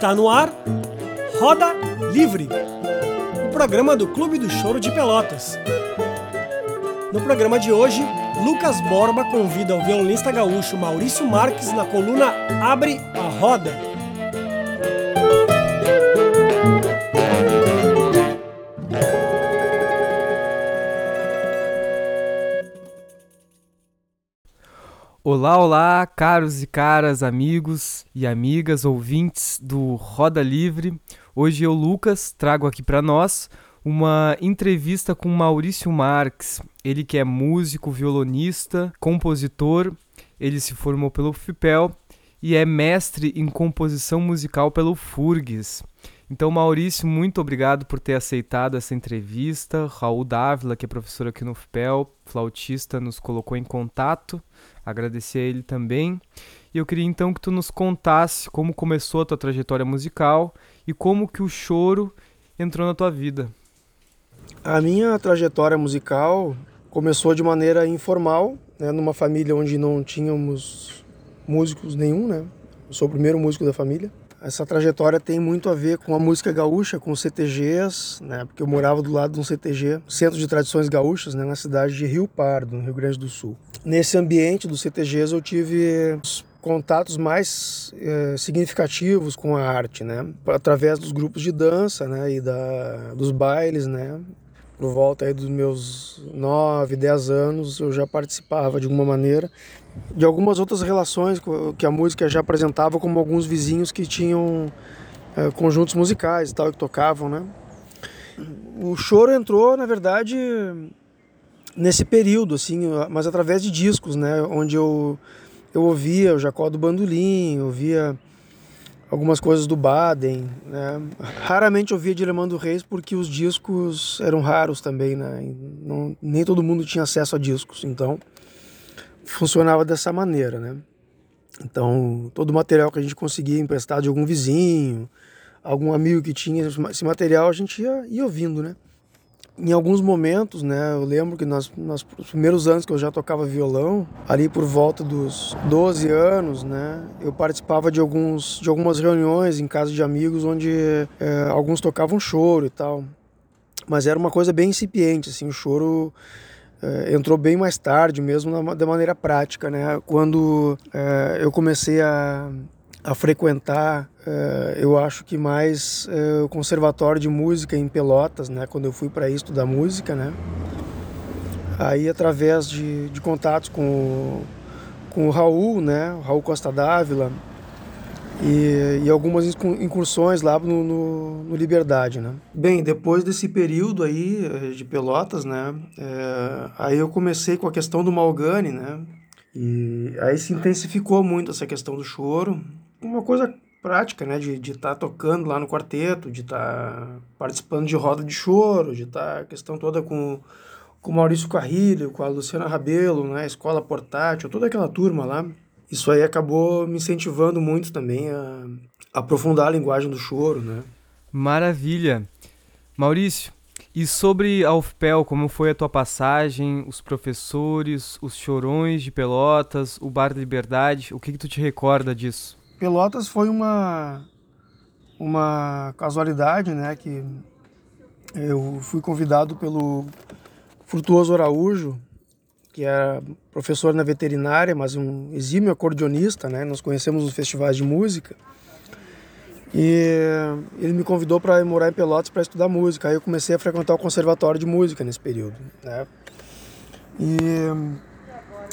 Está no ar Roda Livre, o programa do Clube do Choro de Pelotas. No programa de hoje, Lucas Borba convida o violonista gaúcho Maurício Marques na coluna Abre a Roda. Olá, olá, caros e caras, amigos e amigas, ouvintes do Roda Livre. Hoje eu, Lucas, trago aqui para nós uma entrevista com Maurício Marques. Ele que é músico, violonista, compositor. Ele se formou pelo FIPEL e é mestre em composição musical pelo FURGS. Então, Maurício, muito obrigado por ter aceitado essa entrevista. Raul Dávila, que é professor aqui no FIPEL, flautista, nos colocou em contato agradecer a ele também. E eu queria então que tu nos contasse como começou a tua trajetória musical e como que o choro entrou na tua vida. A minha trajetória musical começou de maneira informal, né, numa família onde não tínhamos músicos nenhum, né? Eu sou o primeiro músico da família. Essa trajetória tem muito a ver com a música gaúcha, com CTGs, né? Porque eu morava do lado de um CTG, Centro de Tradições Gaúchas, né? na cidade de Rio Pardo, no Rio Grande do Sul. Nesse ambiente dos CTGs eu tive contatos mais é, significativos com a arte, né? Através dos grupos de dança, né? E da, dos bailes, né? Por volta aí dos meus 9, 10 anos eu já participava de alguma maneira de algumas outras relações que a música já apresentava, como alguns vizinhos que tinham é, conjuntos musicais e tal, que tocavam, né? O choro entrou, na verdade, nesse período, assim, mas através de discos, né? Onde eu, eu ouvia o Jacó do Bandolim, ouvia algumas coisas do Baden, né? Raramente ouvia de Armando Reis porque os discos eram raros também, né? Não, nem todo mundo tinha acesso a discos, então funcionava dessa maneira, né? Então, todo o material que a gente conseguia emprestar de algum vizinho, algum amigo que tinha esse material, a gente ia, ia ouvindo, né? Em alguns momentos, né, eu lembro que nos, nos primeiros anos que eu já tocava violão, ali por volta dos 12 anos, né, eu participava de, alguns, de algumas reuniões em casa de amigos onde é, alguns tocavam choro e tal. Mas era uma coisa bem incipiente, assim, o choro é, entrou bem mais tarde mesmo na, da maneira prática, né? Quando é, eu comecei a, a frequentar, é, eu acho que mais o conservatório de música em Pelotas, né? Quando eu fui para estudar música, né? Aí através de, de contatos com, com o Raul, né? O Raul Costa Dávila, e, e algumas incursões lá no, no, no, Liberdade, né? Bem, depois desse período aí eh, de Pelotas, né? É, aí eu comecei com a questão do Malgani, né? E aí se intensificou muito essa questão do choro. Uma coisa prática, né? De estar tá tocando lá no quarteto, de estar tá participando de roda de choro, de estar tá a questão toda com com o Maurício Carrilho, com a Luciana Rabelo, né? Escola Portátil, toda aquela turma lá isso aí acabou me incentivando muito também a, aprofundar a linguagem do choro, né? Maravilha. Maurício, e sobre a UFPEL, como foi a tua passagem, os professores, os chorões de Pelotas, o Bar da Liberdade, o que, que tu te recorda disso? Pelotas foi uma, uma casualidade, né, que eu fui convidado pelo Frutuoso Araújo, que era professor na veterinária, mas um exímio acordeonista, né? Nós conhecemos os festivais de música. E ele me convidou para morar em Pelotas para estudar música. Aí eu comecei a frequentar o conservatório de música nesse período, né? E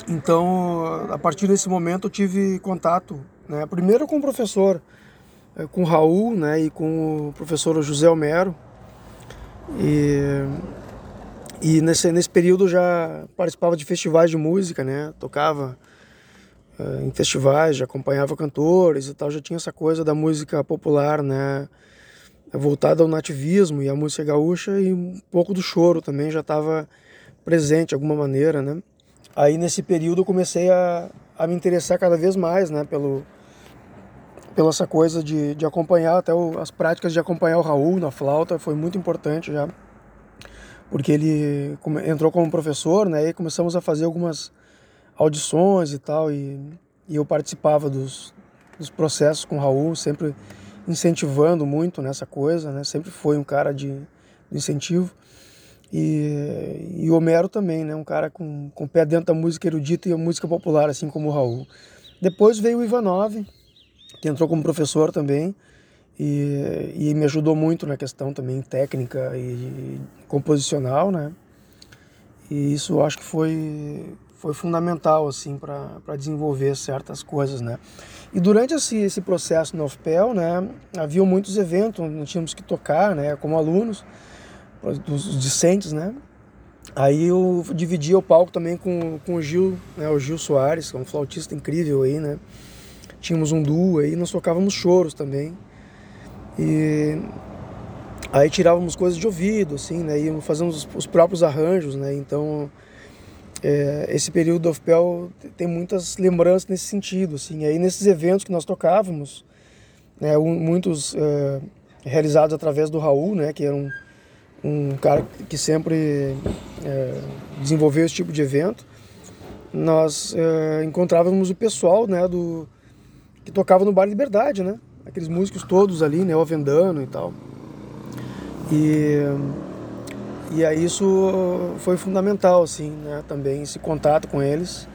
então, a partir desse momento eu tive contato, né? Primeiro com o professor, eh, com o Raul, né, e com o professor José Homero. E e nesse, nesse período já participava de festivais de música, né? Tocava uh, em festivais, já acompanhava cantores e tal, já tinha essa coisa da música popular, né? Voltada ao nativismo e à música gaúcha e um pouco do choro também já estava presente de alguma maneira, né? Aí nesse período eu comecei a, a me interessar cada vez mais, né? Pelo, pela essa coisa de, de acompanhar, até o, as práticas de acompanhar o Raul na flauta foi muito importante já porque ele entrou como professor, né? E começamos a fazer algumas audições e tal, e, e eu participava dos, dos processos com o Raul, sempre incentivando muito nessa coisa, né? Sempre foi um cara de, de incentivo. E, e o Homero também, né? Um cara com, com o pé dentro da música erudita e a música popular, assim como o Raul. Depois veio o Ivanov, que entrou como professor também e, e me ajudou muito na questão também técnica e composicional, né? E isso eu acho que foi foi fundamental assim para desenvolver certas coisas, né? E durante esse, esse processo no UFPEL, né, havia muitos eventos onde tínhamos que tocar, né, como alunos, dos discentes, né? Aí eu dividia o palco também com, com o Gil, né, o Gil Soares, que é um flautista incrível aí, né? Tínhamos um duo aí, nós tocávamos choros também. E aí tirávamos coisas de ouvido, assim, né? Íamos fazendo os, os próprios arranjos, né? Então é, esse período do Ofpel tem muitas lembranças nesse sentido, assim. Aí nesses eventos que nós tocávamos, né, muitos é, realizados através do Raul, né, que era um, um cara que sempre é, desenvolveu esse tipo de evento, nós é, encontrávamos o pessoal, né, do que tocava no Bar Liberdade, né, aqueles músicos todos ali, né, o Avendano e tal. E e aí isso foi fundamental, assim, né? Também esse contato com eles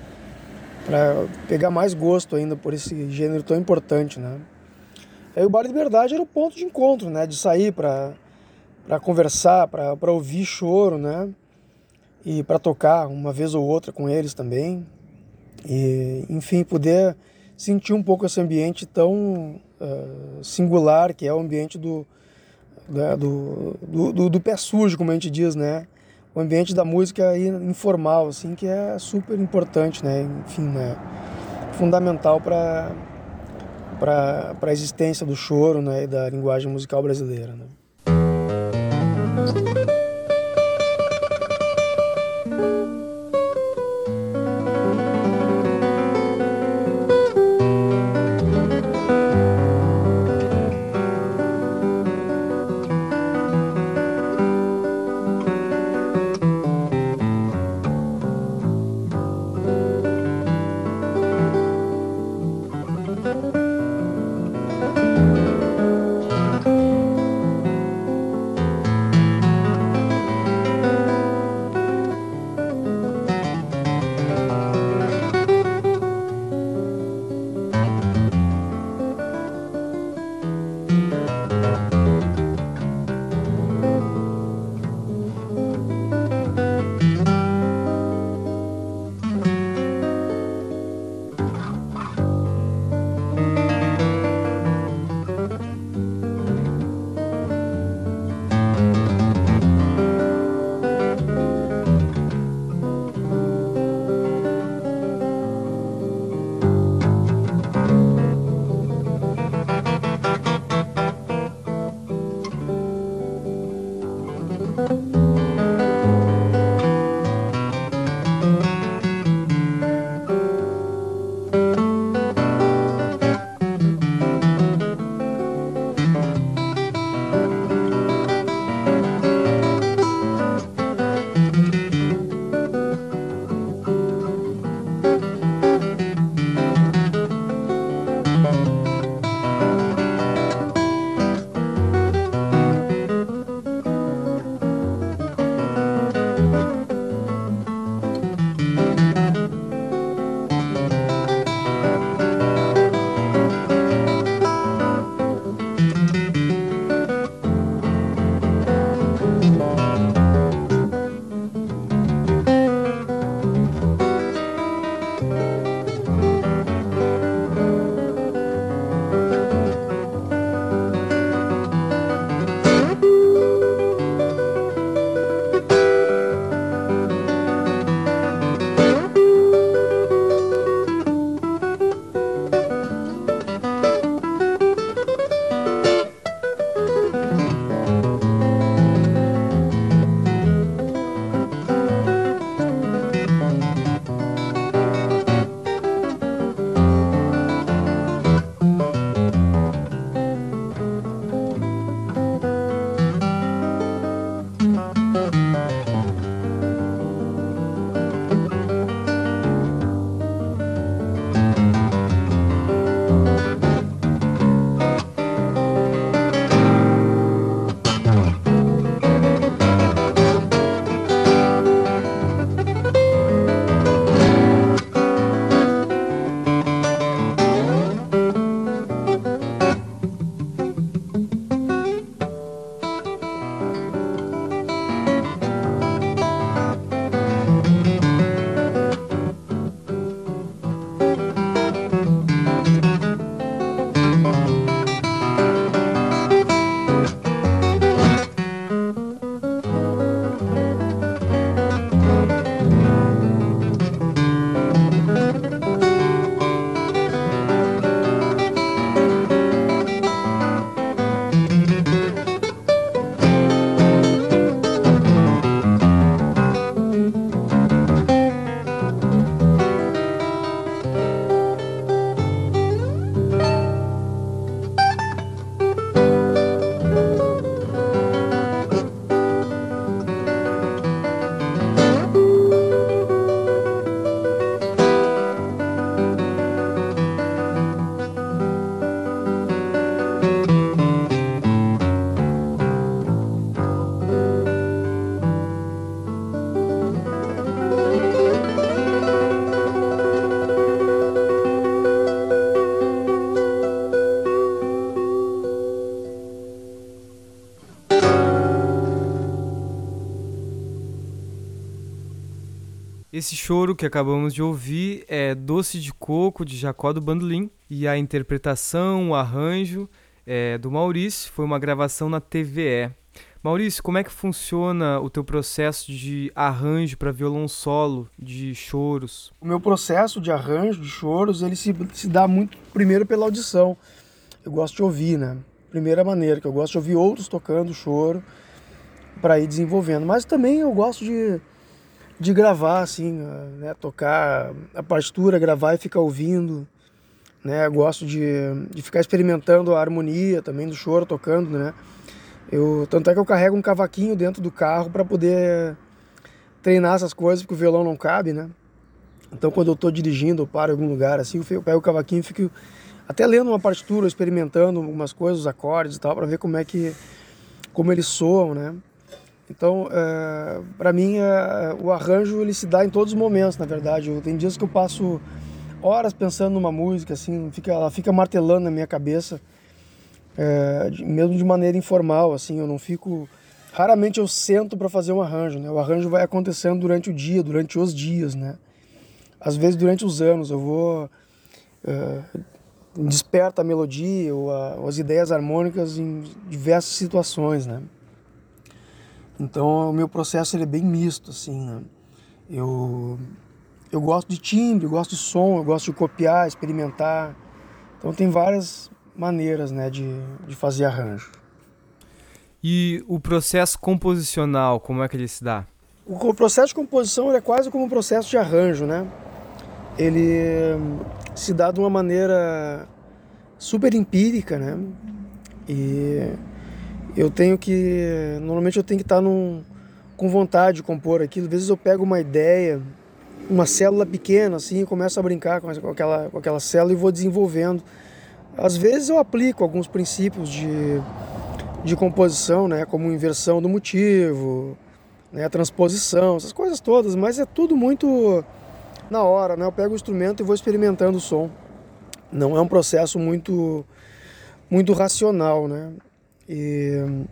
para pegar mais gosto ainda por esse gênero tão importante, né? Aí o Bar Liberdade era o ponto de encontro, né? De sair para para conversar, para ouvir choro, né? E para tocar uma vez ou outra com eles também. E, enfim, poder sentir um pouco esse ambiente tão uh, singular que é o ambiente do, né, do, do, do, pé sujo, como a gente diz, né? O ambiente da música informal, assim, que é super importante, né? Enfim, né? Fundamental para para a existência do choro né, e da linguagem musical brasileira. Né? Esse choro que acabamos de ouvir é Doce de Coco, de Jacó do Bandolim, e a interpretação, o arranjo é do Maurício, foi uma gravação na TVE. Maurício, como é que funciona o teu processo de arranjo para violão solo, de choros? O meu processo de arranjo, de choros, ele se, se dá muito primeiro pela audição. Eu gosto de ouvir, né? Primeira maneira, que eu gosto de ouvir outros tocando choro para ir desenvolvendo. Mas também eu gosto de de gravar, assim, né? tocar a partitura, gravar e ficar ouvindo. Né? Gosto de, de ficar experimentando a harmonia também do choro, tocando, né? Eu, tanto é que eu carrego um cavaquinho dentro do carro para poder treinar essas coisas, porque o violão não cabe, né? Então quando eu estou dirigindo, eu paro em algum lugar, assim, eu pego o cavaquinho e fico até lendo uma partitura, experimentando algumas coisas, os acordes e tal, para ver como é que como eles soam, né? Então, é, para mim, é, o arranjo ele se dá em todos os momentos, na verdade. Eu, tem dias que eu passo horas pensando numa música, assim, fica, ela fica martelando na minha cabeça, é, de, mesmo de maneira informal, assim. Eu não fico, raramente eu sento para fazer um arranjo, né? O arranjo vai acontecendo durante o dia, durante os dias, né? Às vezes durante os anos eu vou é, desperta a melodia ou, a, ou as ideias harmônicas em diversas situações, né? Então o meu processo ele é bem misto, assim, né? Eu, eu gosto de timbre, eu gosto de som, eu gosto de copiar, experimentar. Então tem várias maneiras né, de, de fazer arranjo. E o processo composicional, como é que ele se dá? O processo de composição é quase como um processo de arranjo, né? Ele se dá de uma maneira super empírica, né? E eu tenho que. Normalmente eu tenho que estar num, com vontade de compor aquilo. Às vezes eu pego uma ideia, uma célula pequena assim, começo a brincar com aquela, com aquela célula e vou desenvolvendo. Às vezes eu aplico alguns princípios de, de composição, né, como inversão do motivo, né, transposição, essas coisas todas, mas é tudo muito na hora, né? Eu pego o instrumento e vou experimentando o som. Não é um processo muito muito racional, né? E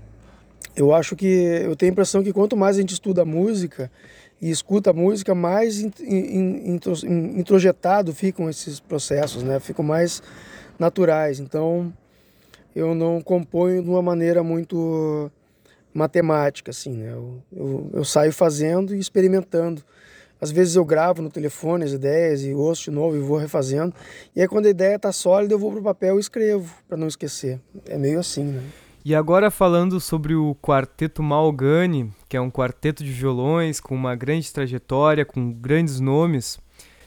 eu acho que eu tenho a impressão que quanto mais a gente estuda música e escuta música, mais introjetado ficam esses processos, né? Ficam mais naturais. Então, eu não componho de uma maneira muito matemática, assim, né? Eu, eu, eu saio fazendo e experimentando. Às vezes eu gravo no telefone as ideias e ouço de novo e vou refazendo. E aí quando a ideia está sólida, eu vou pro papel e escrevo, para não esquecer. É meio assim, né? E agora falando sobre o Quarteto Malgani, que é um quarteto de violões com uma grande trajetória, com grandes nomes,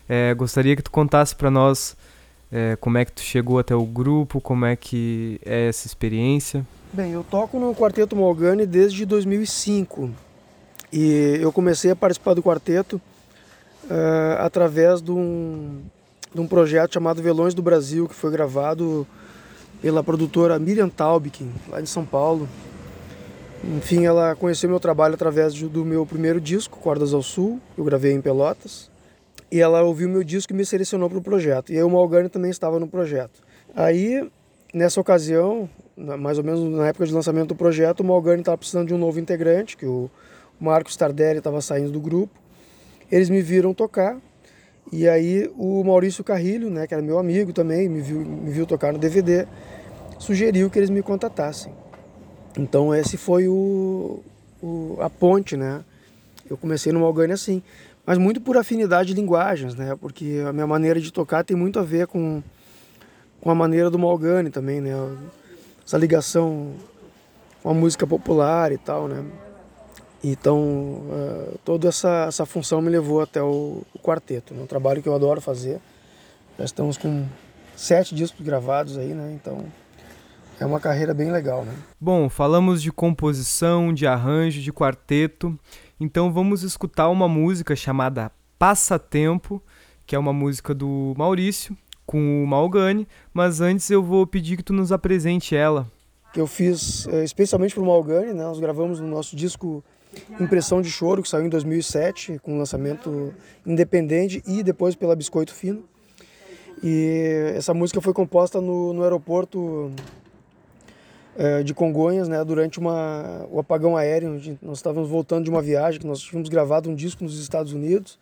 é, gostaria que tu contasse para nós é, como é que tu chegou até o grupo, como é que é essa experiência. Bem, eu toco no Quarteto Malgani desde 2005 e eu comecei a participar do quarteto uh, através de um, de um projeto chamado Velões do Brasil, que foi gravado pela produtora Miriam Taubkin, lá em São Paulo. Enfim, ela conheceu meu trabalho através do meu primeiro disco, Cordas ao Sul, eu gravei em Pelotas. E ela ouviu meu disco e me selecionou para o projeto. E aí o Malgani também estava no projeto. Aí, nessa ocasião, mais ou menos na época de lançamento do projeto, o Malgani estava precisando de um novo integrante, que o Marcos Tardelli estava saindo do grupo. Eles me viram tocar e aí o Maurício Carrilho, né, que era meu amigo também, me viu, me viu tocar no DVD, sugeriu que eles me contatassem. Então esse foi o, o a ponte, né? Eu comecei no Malgani assim, mas muito por afinidade de linguagens, né? Porque a minha maneira de tocar tem muito a ver com, com a maneira do Malgani também, né? Essa ligação com a música popular e tal, né? Então, uh, toda essa, essa função me levou até o, o quarteto, né? um trabalho que eu adoro fazer. Já estamos com sete discos gravados aí, né? Então, é uma carreira bem legal, né? Bom, falamos de composição, de arranjo, de quarteto. Então, vamos escutar uma música chamada Passatempo, que é uma música do Maurício com o Malgani, mas antes eu vou pedir que tu nos apresente ela. Que eu fiz eh, especialmente para o Malgani, né? Nós gravamos no nosso disco Impressão de Choro, que saiu em 2007, com lançamento independente e depois pela Biscoito Fino. E essa música foi composta no, no aeroporto é, de Congonhas, né, durante uma, o apagão aéreo. Nós estávamos voltando de uma viagem, que nós tínhamos gravado um disco nos Estados Unidos.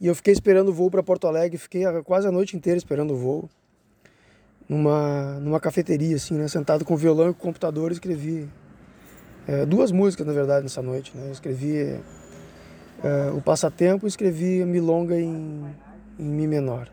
E eu fiquei esperando o voo para Porto Alegre, fiquei quase a noite inteira esperando o voo. Numa, numa cafeteria, assim, né? Sentado com violão e com computador, escrevi é, duas músicas, na verdade, nessa noite. Né? escrevi é, O Passatempo e escrevi Milonga em, em Mi menor.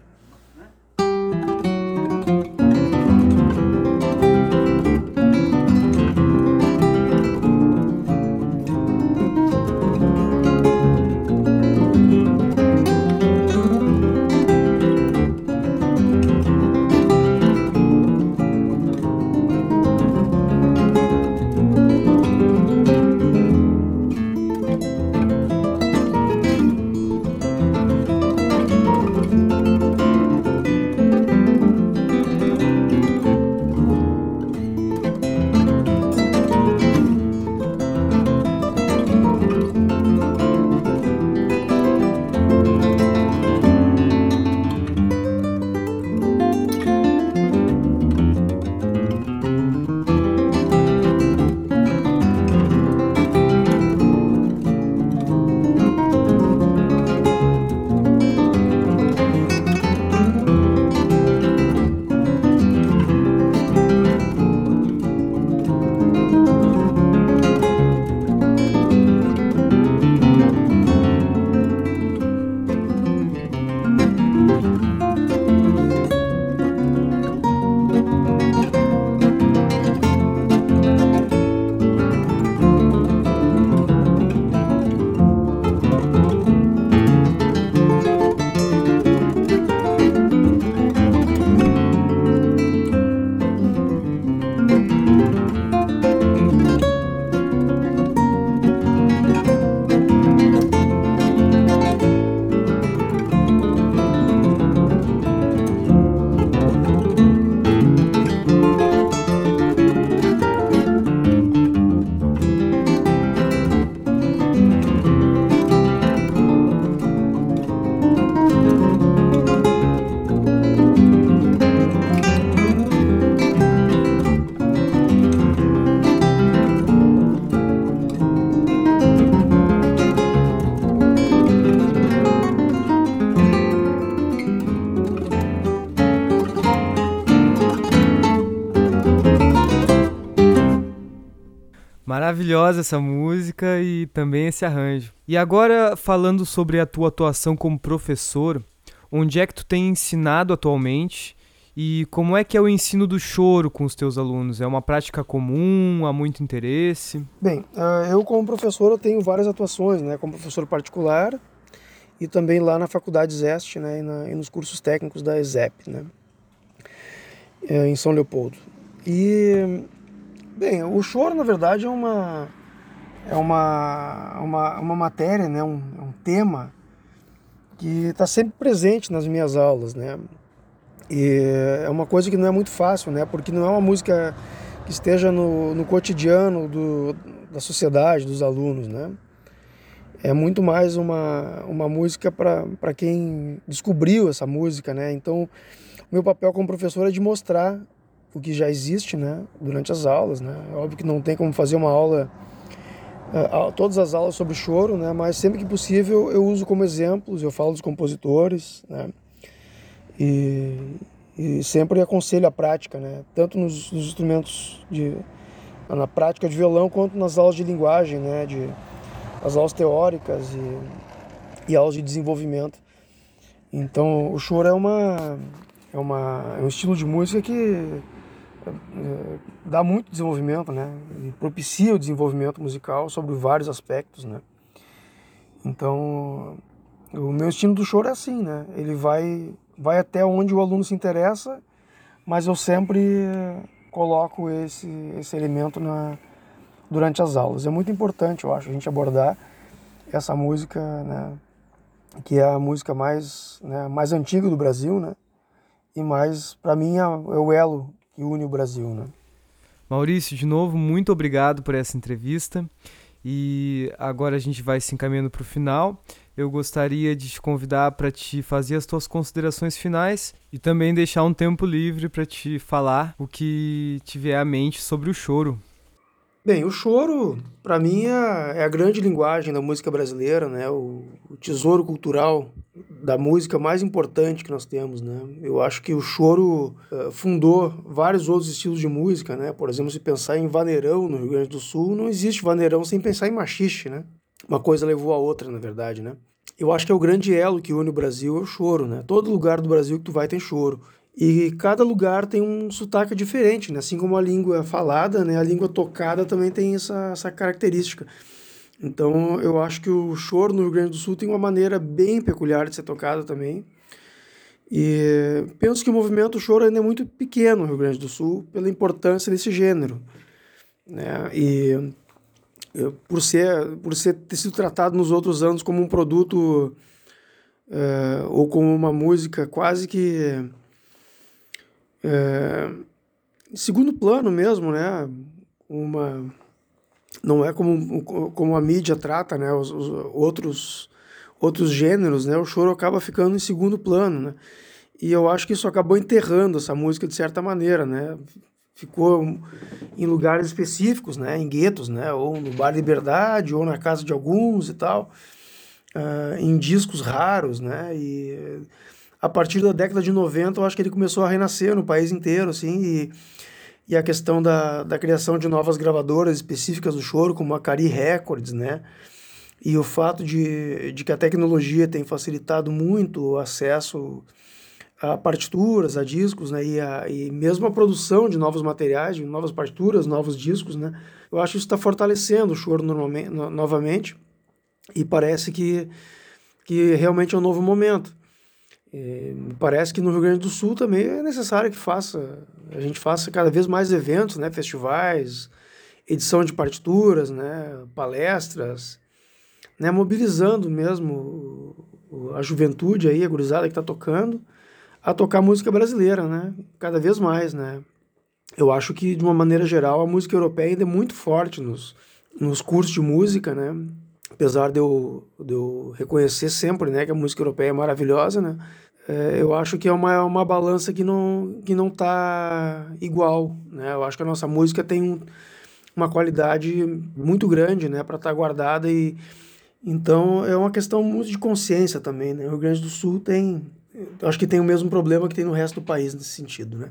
Maravilhosa essa música e também esse arranjo. E agora, falando sobre a tua atuação como professor, onde é que tu tem ensinado atualmente e como é que é o ensino do choro com os teus alunos? É uma prática comum? Há muito interesse? Bem, ah, eu como professor eu tenho várias atuações, né? Como professor particular e também lá na Faculdade Zeste, né? E, na, e nos cursos técnicos da ESEP, né? É, em São Leopoldo. E Bem, o choro, na verdade, é uma, é uma, uma, uma matéria, né? um, é um tema que está sempre presente nas minhas aulas, né? E é uma coisa que não é muito fácil, né? Porque não é uma música que esteja no, no cotidiano do, da sociedade, dos alunos, né? É muito mais uma, uma música para quem descobriu essa música, né? Então, meu papel como professor é de mostrar o que já existe né, durante as aulas. Né? É óbvio que não tem como fazer uma aula, uh, todas as aulas sobre choro, né, mas sempre que possível eu uso como exemplos, eu falo dos compositores, né, e, e sempre aconselho a prática, né, tanto nos, nos, instrumentos, de, na prática de violão, quanto nas aulas de linguagem, né, de, as aulas teóricas e, e aulas de desenvolvimento. Então, o choro é uma é, uma, é um estilo de música que é, dá muito desenvolvimento, né? E propicia o desenvolvimento musical sobre vários aspectos, né? Então, o meu estilo do choro é assim, né? Ele vai, vai até onde o aluno se interessa, mas eu sempre coloco esse, esse elemento na, durante as aulas. É muito importante, eu acho, a gente abordar essa música, né? Que é a música mais, né, mais antiga do Brasil, né? E mais, para mim, é o elo que une o Brasil. Né? Maurício, de novo, muito obrigado por essa entrevista. E agora a gente vai se encaminhando para o final. Eu gostaria de te convidar para te fazer as tuas considerações finais e também deixar um tempo livre para te falar o que tiver à mente sobre o choro. Bem, o choro, para mim, é, é a grande linguagem da música brasileira, né? O, o, tesouro cultural da música mais importante que nós temos, né? Eu acho que o choro uh, fundou vários outros estilos de música, né? Por exemplo, se pensar em vaneirão no Rio Grande do Sul, não existe vaneirão sem pensar em machixe, né? Uma coisa levou a outra, na verdade, né? Eu acho que é o grande elo que une o Brasil é o choro, né? Todo lugar do Brasil que tu vai tem choro. E cada lugar tem um sotaque diferente, né? Assim como a língua falada, né? A língua tocada também tem essa, essa característica. Então, eu acho que o choro no Rio Grande do Sul tem uma maneira bem peculiar de ser tocado também. E penso que o movimento choro ainda é muito pequeno no Rio Grande do Sul pela importância desse gênero, né? E por ser por ser ter sido tratado nos outros anos como um produto uh, ou como uma música quase que é, segundo plano mesmo, né? Uma, não é como, como a mídia trata, né? Os, os, outros, outros gêneros, né? O choro acaba ficando em segundo plano, né? E eu acho que isso acabou enterrando essa música de certa maneira, né? Ficou em lugares específicos, né? Em guetos, né? Ou no Bar Liberdade, ou na casa de alguns e tal. Uh, em discos raros, né? E a partir da década de 90, eu acho que ele começou a renascer no país inteiro, assim, e, e a questão da, da criação de novas gravadoras específicas do choro, como a Cari Records, né? E o fato de, de que a tecnologia tem facilitado muito o acesso a partituras, a discos, né? E, a, e mesmo a produção de novos materiais, de novas partituras, novos discos, né? Eu acho que isso está fortalecendo o choro normalmente, no, novamente e parece que, que realmente é um novo momento. É, parece que no Rio Grande do Sul também é necessário que faça, a gente faça cada vez mais eventos, né, festivais, edição de partituras, né, palestras, né, mobilizando mesmo a juventude aí, a gurizada que está tocando, a tocar música brasileira, né, cada vez mais, né. Eu acho que, de uma maneira geral, a música europeia ainda é muito forte nos, nos cursos de música, né, apesar de eu, de eu reconhecer sempre né, que a música europeia é maravilhosa, né, é, eu acho que é uma, uma balança que não que não está igual, né? Eu acho que a nossa música tem um, uma qualidade muito grande, né, para estar tá guardada e então é uma questão muito de consciência também, né? O Rio Grande do Sul tem, acho que tem o mesmo problema que tem no resto do país nesse sentido, né?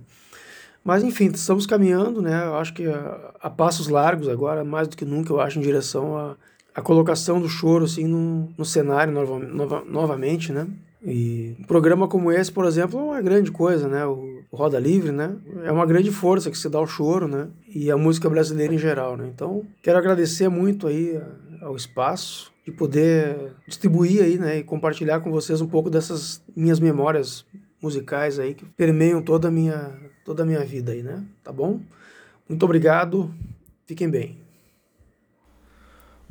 Mas enfim, estamos caminhando, né? Eu acho que a, a passos largos agora, mais do que nunca, eu acho em direção a a colocação do choro assim no, no cenário nova, nova, novamente, né? E um programa como esse, por exemplo, é uma grande coisa, né? O Roda Livre, né? É uma grande força que se dá ao choro, né? E a música brasileira em geral, né? Então, quero agradecer muito aí ao espaço de poder distribuir aí, né? E compartilhar com vocês um pouco dessas minhas memórias musicais aí que permeiam toda a minha, toda a minha vida aí, né? Tá bom? Muito obrigado. Fiquem bem.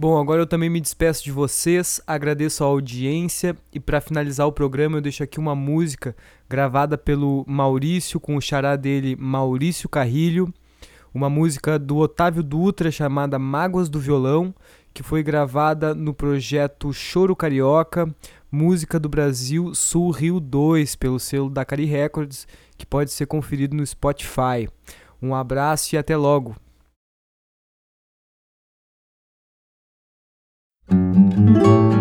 Bom, agora eu também me despeço de vocês, agradeço a audiência e para finalizar o programa eu deixo aqui uma música gravada pelo Maurício com o xará dele Maurício Carrilho, uma música do Otávio Dutra chamada Mágoas do Violão, que foi gravada no projeto Choro Carioca, música do Brasil Sul Rio 2 pelo selo da Cari Records, que pode ser conferido no Spotify. Um abraço e até logo. thank you